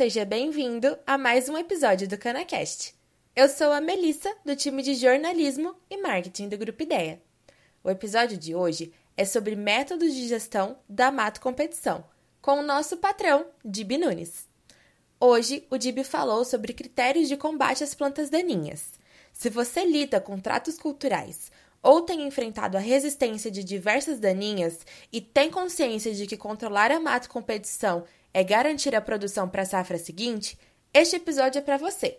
seja bem-vindo a mais um episódio do CanaCast. Eu sou a Melissa, do time de jornalismo e marketing do Grupo Ideia. O episódio de hoje é sobre métodos de gestão da Mato Competição, com o nosso patrão, Dib Nunes. Hoje, o Dib falou sobre critérios de combate às plantas daninhas. Se você lida com tratos culturais ou tem enfrentado a resistência de diversas daninhas e tem consciência de que controlar a mato competição é garantir a produção para a safra seguinte, este episódio é para você.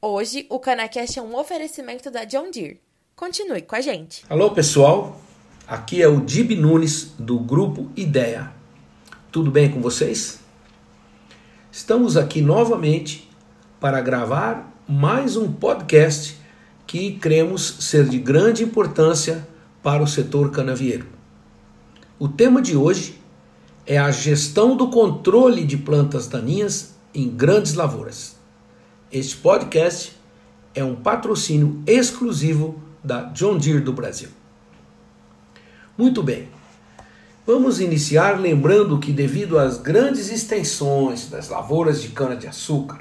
Hoje, o Canacast é um oferecimento da John Deere. Continue com a gente. Alô, pessoal. Aqui é o Dib Nunes do grupo Ideia. Tudo bem com vocês? Estamos aqui novamente para gravar mais um podcast que cremos ser de grande importância para o setor canavieiro. O tema de hoje é a gestão do controle de plantas daninhas em grandes lavouras. Este podcast é um patrocínio exclusivo da John Deere do Brasil. Muito bem. Vamos iniciar lembrando que devido às grandes extensões das lavouras de cana-de-açúcar,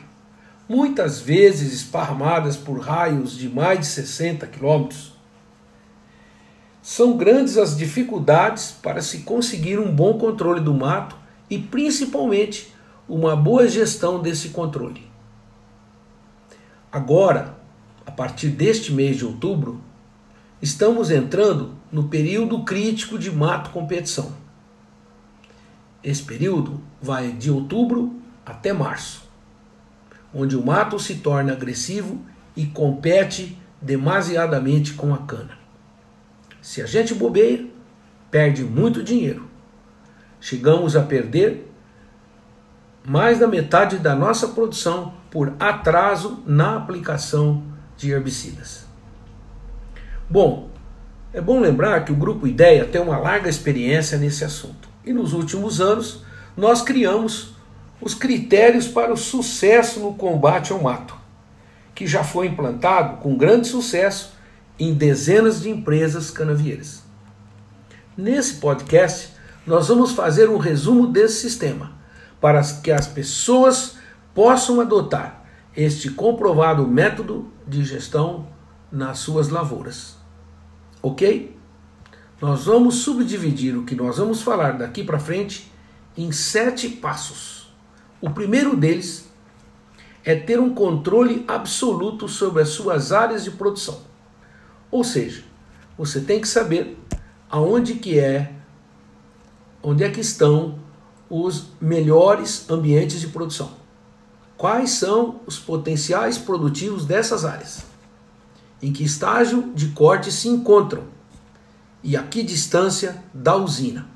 muitas vezes esparramadas por raios de mais de 60 quilômetros, são grandes as dificuldades para se conseguir um bom controle do mato e principalmente uma boa gestão desse controle. Agora, a partir deste mês de outubro, estamos entrando no período crítico de mato competição. Esse período vai de outubro até março, onde o mato se torna agressivo e compete demasiadamente com a cana. Se a gente bobeia, perde muito dinheiro. Chegamos a perder mais da metade da nossa produção por atraso na aplicação de herbicidas. Bom, é bom lembrar que o Grupo Ideia tem uma larga experiência nesse assunto e nos últimos anos nós criamos os critérios para o sucesso no combate ao mato, que já foi implantado com grande sucesso em dezenas de empresas canavieiras. Nesse podcast, nós vamos fazer um resumo desse sistema para que as pessoas possam adotar este comprovado método de gestão nas suas lavouras. Ok? Nós vamos subdividir o que nós vamos falar daqui para frente em sete passos. O primeiro deles é ter um controle absoluto sobre as suas áreas de produção. Ou seja, você tem que saber aonde que é, onde é que estão os melhores ambientes de produção. Quais são os potenciais produtivos dessas áreas? Em que estágio de corte se encontram? E a que distância da usina?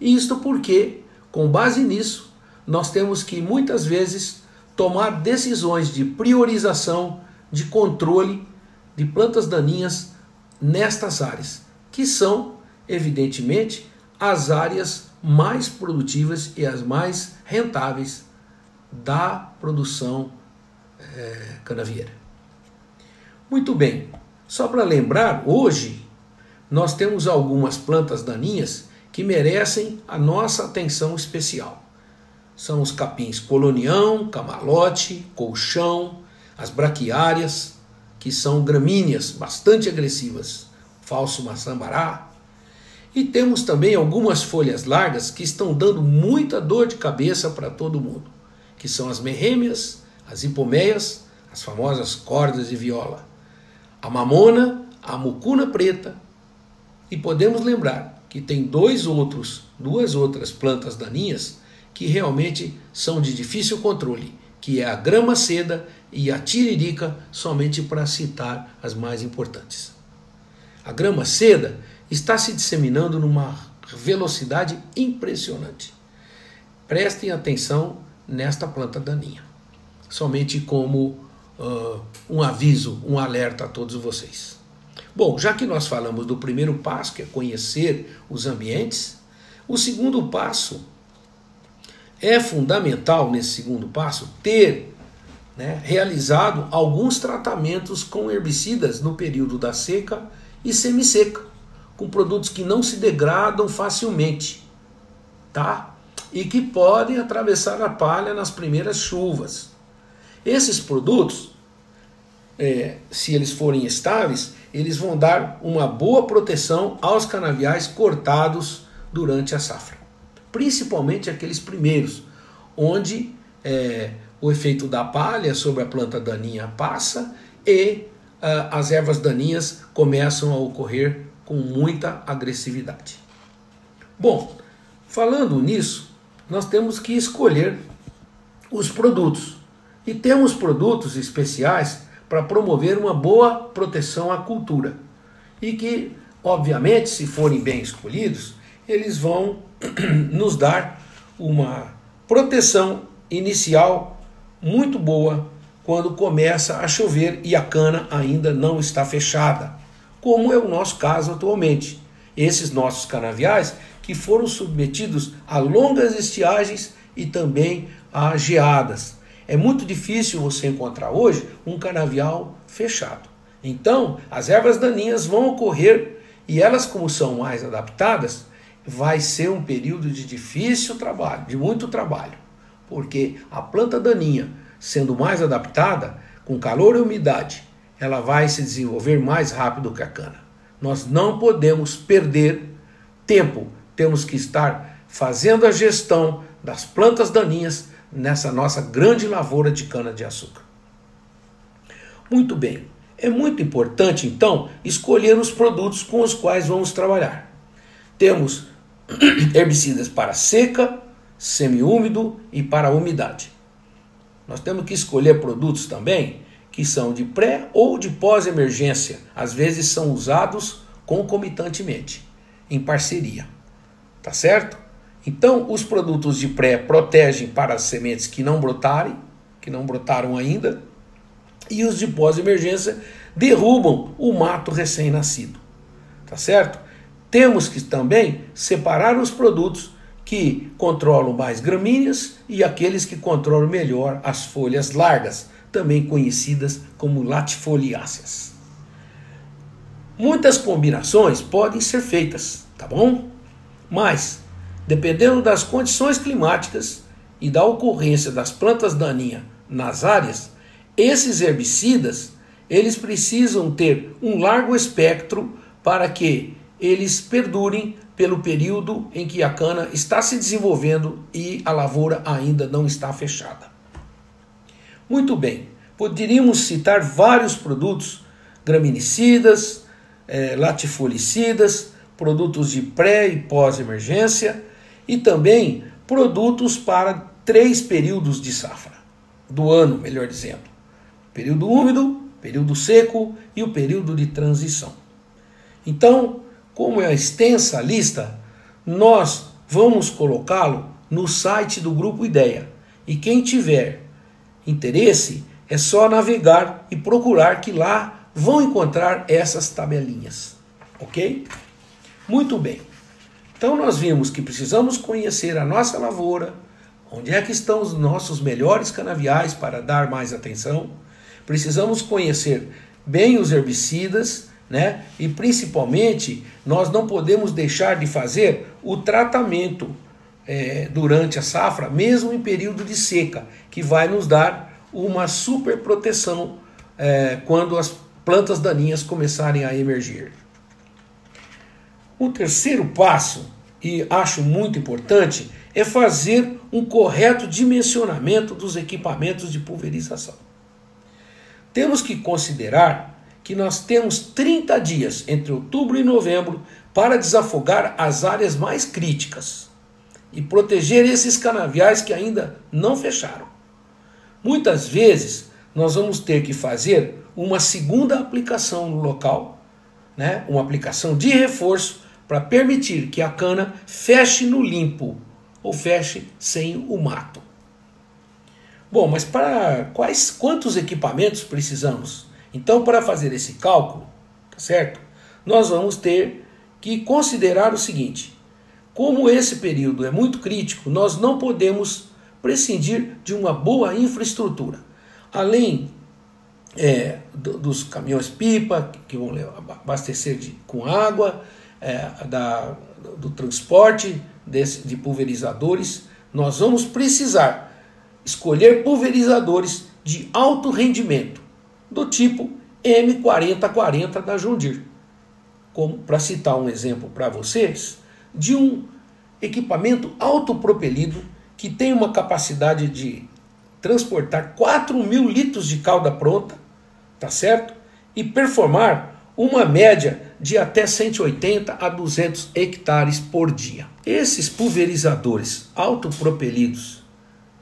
Isto porque, com base nisso, nós temos que muitas vezes tomar decisões de priorização, de controle de plantas daninhas nestas áreas, que são, evidentemente, as áreas mais produtivas e as mais rentáveis da produção é, canavieira. Muito bem, só para lembrar, hoje nós temos algumas plantas daninhas que merecem a nossa atenção especial. São os capins colonião, camalote, colchão, as braquiárias, que são gramíneas bastante agressivas, falso maçambará. E temos também algumas folhas largas que estão dando muita dor de cabeça para todo mundo, que são as merrêmias, as hipomeias, as famosas cordas de viola, a mamona, a mucuna preta. E podemos lembrar que tem dois outros, duas outras plantas daninhas que realmente são de difícil controle, que é a grama seda e a tiririca, somente para citar as mais importantes. A grama seda está se disseminando numa velocidade impressionante. Prestem atenção nesta planta daninha, somente como uh, um aviso, um alerta a todos vocês. Bom, já que nós falamos do primeiro passo, que é conhecer os ambientes, o segundo passo é fundamental nesse segundo passo ter né, realizado alguns tratamentos com herbicidas no período da seca e semi-seca, com produtos que não se degradam facilmente, tá? e que podem atravessar a palha nas primeiras chuvas. Esses produtos, é, se eles forem estáveis, eles vão dar uma boa proteção aos canaviais cortados durante a safra, principalmente aqueles primeiros, onde é, o efeito da palha sobre a planta daninha passa e uh, as ervas daninhas começam a ocorrer com muita agressividade. Bom, falando nisso, nós temos que escolher os produtos. E temos produtos especiais para promover uma boa proteção à cultura. E que, obviamente, se forem bem escolhidos, eles vão nos dar uma proteção inicial muito boa quando começa a chover e a cana ainda não está fechada, como é o nosso caso atualmente. Esses nossos canaviais que foram submetidos a longas estiagens e também a geadas. É muito difícil você encontrar hoje um canavial fechado. Então, as ervas daninhas vão ocorrer e elas, como são mais adaptadas, vai ser um período de difícil trabalho, de muito trabalho, porque a planta daninha sendo mais adaptada, com calor e umidade, ela vai se desenvolver mais rápido que a cana. Nós não podemos perder tempo, temos que estar fazendo a gestão das plantas daninhas nessa nossa grande lavoura de cana-de-açúcar. Muito bem, é muito importante então escolher os produtos com os quais vamos trabalhar. Temos herbicidas para seca, semiúmido e para umidade. Nós temos que escolher produtos também que são de pré ou de pós-emergência. Às vezes são usados concomitantemente, em parceria. Tá certo? Então, os produtos de pré protegem para as sementes que não brotarem, que não brotaram ainda, e os de pós-emergência derrubam o mato recém-nascido. Tá certo? Temos que também separar os produtos que controlam mais gramíneas e aqueles que controlam melhor as folhas largas, também conhecidas como latifoliáceas. Muitas combinações podem ser feitas, tá bom? Mas, dependendo das condições climáticas e da ocorrência das plantas daninhas nas áreas, esses herbicidas, eles precisam ter um largo espectro para que eles perdurem pelo período em que a cana está se desenvolvendo e a lavoura ainda não está fechada. Muito bem, poderíamos citar vários produtos graminicidas, latifolicidas, produtos de pré e pós-emergência e também produtos para três períodos de safra do ano, melhor dizendo: período úmido, período seco e o período de transição. Então, como é extensa a lista, nós vamos colocá-lo no site do Grupo Ideia. E quem tiver interesse, é só navegar e procurar que lá vão encontrar essas tabelinhas. Ok? Muito bem. Então nós vimos que precisamos conhecer a nossa lavoura, onde é que estão os nossos melhores canaviais para dar mais atenção. Precisamos conhecer bem os herbicidas né? E principalmente, nós não podemos deixar de fazer o tratamento é, durante a safra, mesmo em período de seca, que vai nos dar uma super proteção é, quando as plantas daninhas começarem a emergir. O terceiro passo, e acho muito importante, é fazer um correto dimensionamento dos equipamentos de pulverização. Temos que considerar que nós temos 30 dias entre outubro e novembro para desafogar as áreas mais críticas e proteger esses canaviais que ainda não fecharam. Muitas vezes nós vamos ter que fazer uma segunda aplicação no local, né? uma aplicação de reforço para permitir que a cana feche no limpo ou feche sem o mato. Bom, mas para quais quantos equipamentos precisamos? Então, para fazer esse cálculo, tá certo? Nós vamos ter que considerar o seguinte: como esse período é muito crítico, nós não podemos prescindir de uma boa infraestrutura. Além é, do, dos caminhões-pipa, que vão abastecer de, com água, é, da, do transporte desse, de pulverizadores, nós vamos precisar escolher pulverizadores de alto rendimento, do tipo M4040 da Deere. Como para citar um exemplo para vocês, de um equipamento autopropelido que tem uma capacidade de transportar 4 mil litros de calda pronta, tá certo? E performar uma média de até 180 a 200 hectares por dia. Esses pulverizadores autopropelidos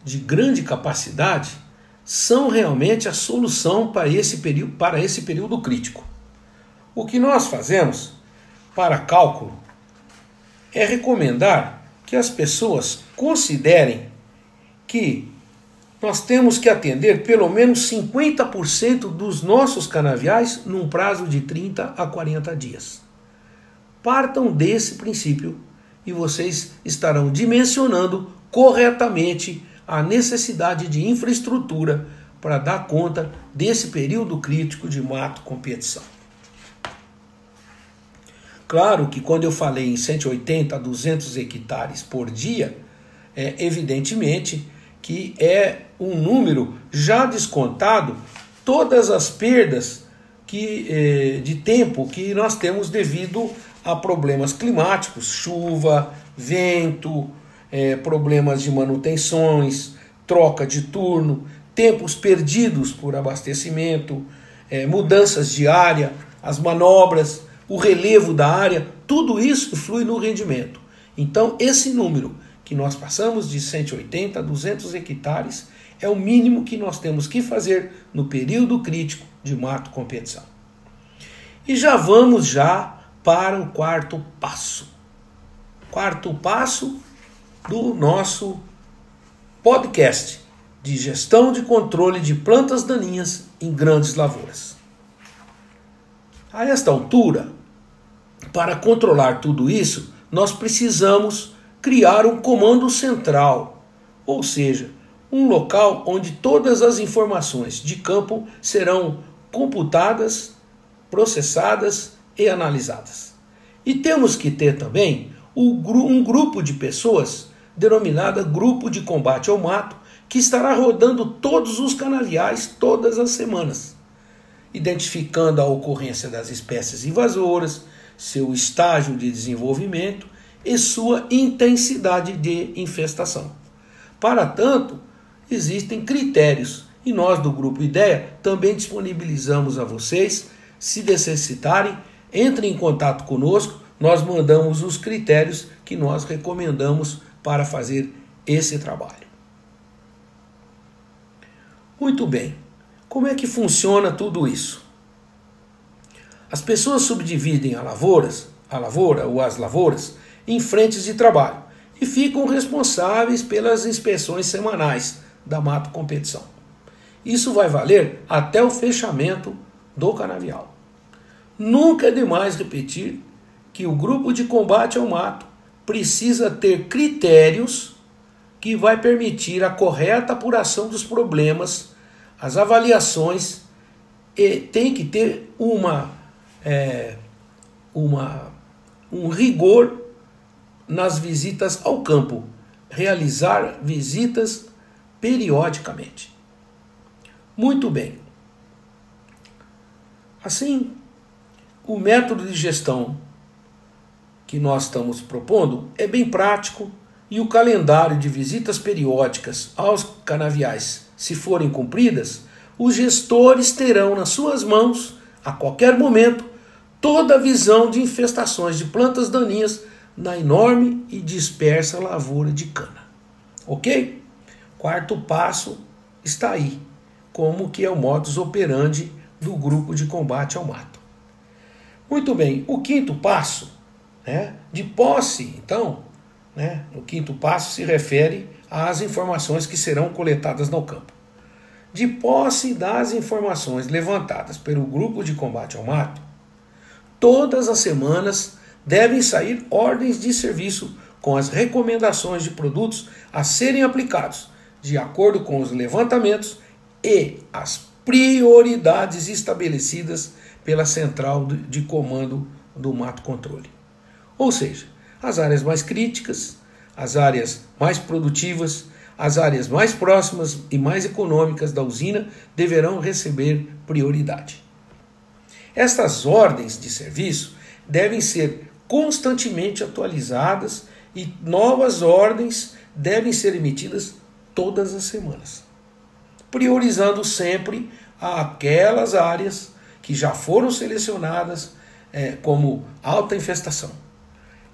de grande capacidade são realmente a solução para esse período, para esse período crítico. O que nós fazemos para cálculo é recomendar que as pessoas considerem que nós temos que atender pelo menos 50% dos nossos canaviais num prazo de 30 a 40 dias. Partam desse princípio e vocês estarão dimensionando corretamente a necessidade de infraestrutura para dar conta desse período crítico de mato competição. Claro que quando eu falei em 180 a 200 hectares por dia, é evidentemente que é um número já descontado todas as perdas que, eh, de tempo que nós temos devido a problemas climáticos, chuva, vento, eh, problemas de manutenções, troca de turno, tempos perdidos por abastecimento, eh, mudanças de área, as manobras, o relevo da área, tudo isso influi no rendimento. Então, esse número que nós passamos de 180 a 200 hectares é o mínimo que nós temos que fazer no período crítico de mato competição. E já vamos já para o quarto passo. Quarto passo do nosso podcast de gestão de controle de plantas daninhas em grandes lavouras. A esta altura, para controlar tudo isso, nós precisamos criar um comando central, ou seja, um local onde todas as informações de campo serão computadas, processadas e analisadas. E temos que ter também um grupo de pessoas, denominada Grupo de Combate ao Mato, que estará rodando todos os canaviais todas as semanas, identificando a ocorrência das espécies invasoras, seu estágio de desenvolvimento e sua intensidade de infestação. Para tanto, existem critérios e nós do Grupo Ideia também disponibilizamos a vocês, se necessitarem, entrem em contato conosco, nós mandamos os critérios que nós recomendamos para fazer esse trabalho. Muito bem, como é que funciona tudo isso? As pessoas subdividem a lavouras, a lavoura ou as lavouras em frentes de trabalho e ficam responsáveis pelas inspeções semanais da Mato Competição. Isso vai valer até o fechamento do canavial. Nunca é demais repetir que o grupo de combate ao mato precisa ter critérios que vai permitir a correta apuração dos problemas, as avaliações e tem que ter uma, é, uma um rigor nas visitas ao campo, realizar visitas periodicamente. Muito bem. Assim, o método de gestão que nós estamos propondo é bem prático e o calendário de visitas periódicas aos canaviais, se forem cumpridas, os gestores terão nas suas mãos, a qualquer momento, toda a visão de infestações de plantas daninhas na enorme e dispersa lavoura de cana. Ok? Quarto passo está aí, como que é o modus operandi do grupo de combate ao mato. Muito bem, o quinto passo, né, de posse, então, né, o quinto passo se refere às informações que serão coletadas no campo. De posse das informações levantadas pelo grupo de combate ao mato, todas as semanas devem sair ordens de serviço com as recomendações de produtos a serem aplicados de acordo com os levantamentos e as prioridades estabelecidas pela central de comando do mato controle. Ou seja, as áreas mais críticas, as áreas mais produtivas, as áreas mais próximas e mais econômicas da usina deverão receber prioridade. Estas ordens de serviço devem ser constantemente atualizadas e novas ordens devem ser emitidas todas as semanas, priorizando sempre aquelas áreas que já foram selecionadas é, como alta infestação.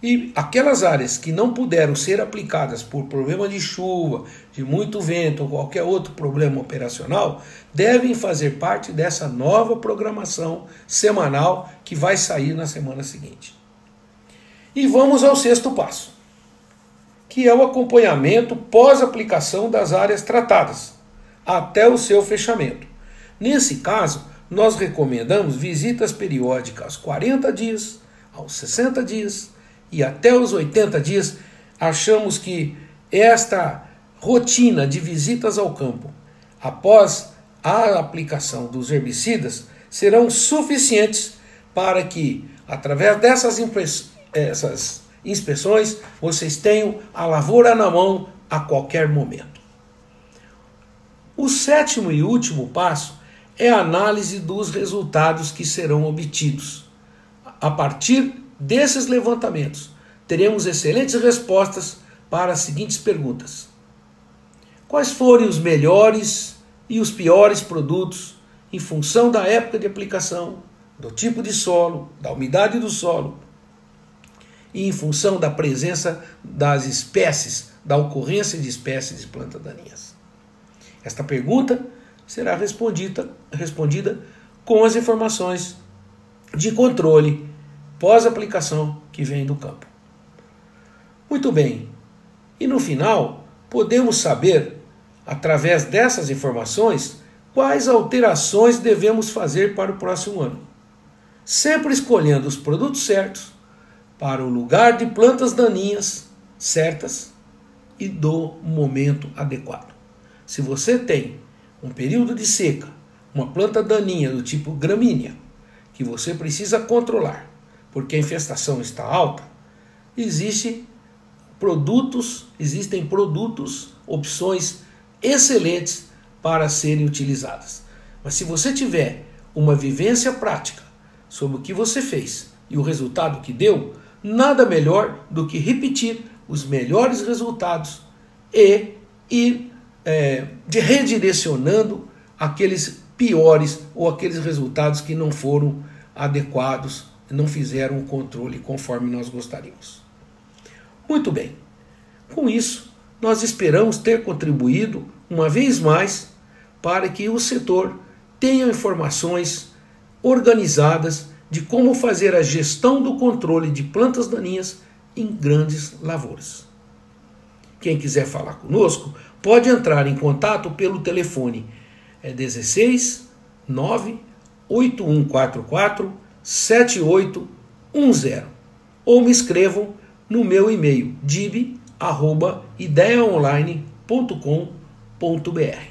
E aquelas áreas que não puderam ser aplicadas por problema de chuva, de muito vento ou qualquer outro problema operacional, devem fazer parte dessa nova programação semanal que vai sair na semana seguinte. E vamos ao sexto passo, que é o acompanhamento pós-aplicação das áreas tratadas, até o seu fechamento. Nesse caso, nós recomendamos visitas periódicas aos 40 dias, aos 60 dias e até os 80 dias. Achamos que esta rotina de visitas ao campo após a aplicação dos herbicidas serão suficientes para que, através dessas essas inspeções, vocês tenham a lavoura na mão a qualquer momento. O sétimo e último passo é a análise dos resultados que serão obtidos. A partir desses levantamentos, teremos excelentes respostas para as seguintes perguntas: Quais foram os melhores e os piores produtos em função da época de aplicação, do tipo de solo, da umidade do solo e em função da presença das espécies, da ocorrência de espécies de plantas daninhas? Esta pergunta será respondida, respondida com as informações de controle pós-aplicação que vem do campo. Muito bem, e no final podemos saber, através dessas informações, quais alterações devemos fazer para o próximo ano. Sempre escolhendo os produtos certos para o lugar de plantas daninhas certas e do momento adequado. Se você tem um período de seca, uma planta daninha do tipo gramínea, que você precisa controlar, porque a infestação está alta, existe produtos, existem produtos, opções excelentes para serem utilizadas. Mas se você tiver uma vivência prática sobre o que você fez e o resultado que deu, nada melhor do que repetir os melhores resultados e ir é, de redirecionando aqueles piores ou aqueles resultados que não foram adequados, não fizeram o controle conforme nós gostaríamos. Muito bem. Com isso, nós esperamos ter contribuído uma vez mais para que o setor tenha informações organizadas de como fazer a gestão do controle de plantas daninhas em grandes lavouras. Quem quiser falar conosco, pode entrar em contato pelo telefone é 16 9 8144 7810 ou me escrevam no meu e-mail dib@ideiaonline.com.br.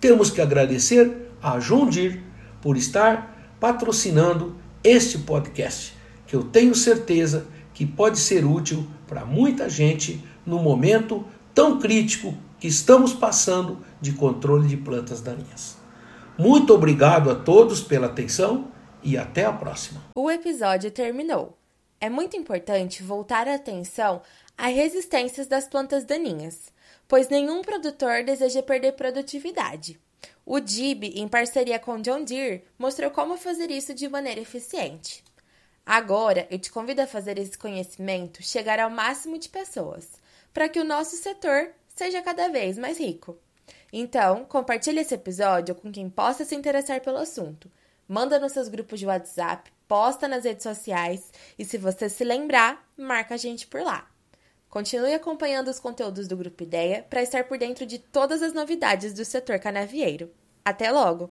Temos que agradecer a João Dir por estar patrocinando este podcast, que eu tenho certeza que pode ser útil para muita gente no momento tão crítico que estamos passando de controle de plantas daninhas. Muito obrigado a todos pela atenção e até a próxima. O episódio terminou. É muito importante voltar a atenção às resistências das plantas daninhas, pois nenhum produtor deseja perder produtividade. O DIB, em parceria com John Deere, mostrou como fazer isso de maneira eficiente. Agora, eu te convido a fazer esse conhecimento chegar ao máximo de pessoas para que o nosso setor seja cada vez mais rico. Então, compartilhe esse episódio com quem possa se interessar pelo assunto. Manda nos seus grupos de WhatsApp, posta nas redes sociais e se você se lembrar, marca a gente por lá. Continue acompanhando os conteúdos do Grupo Ideia para estar por dentro de todas as novidades do setor canavieiro. Até logo!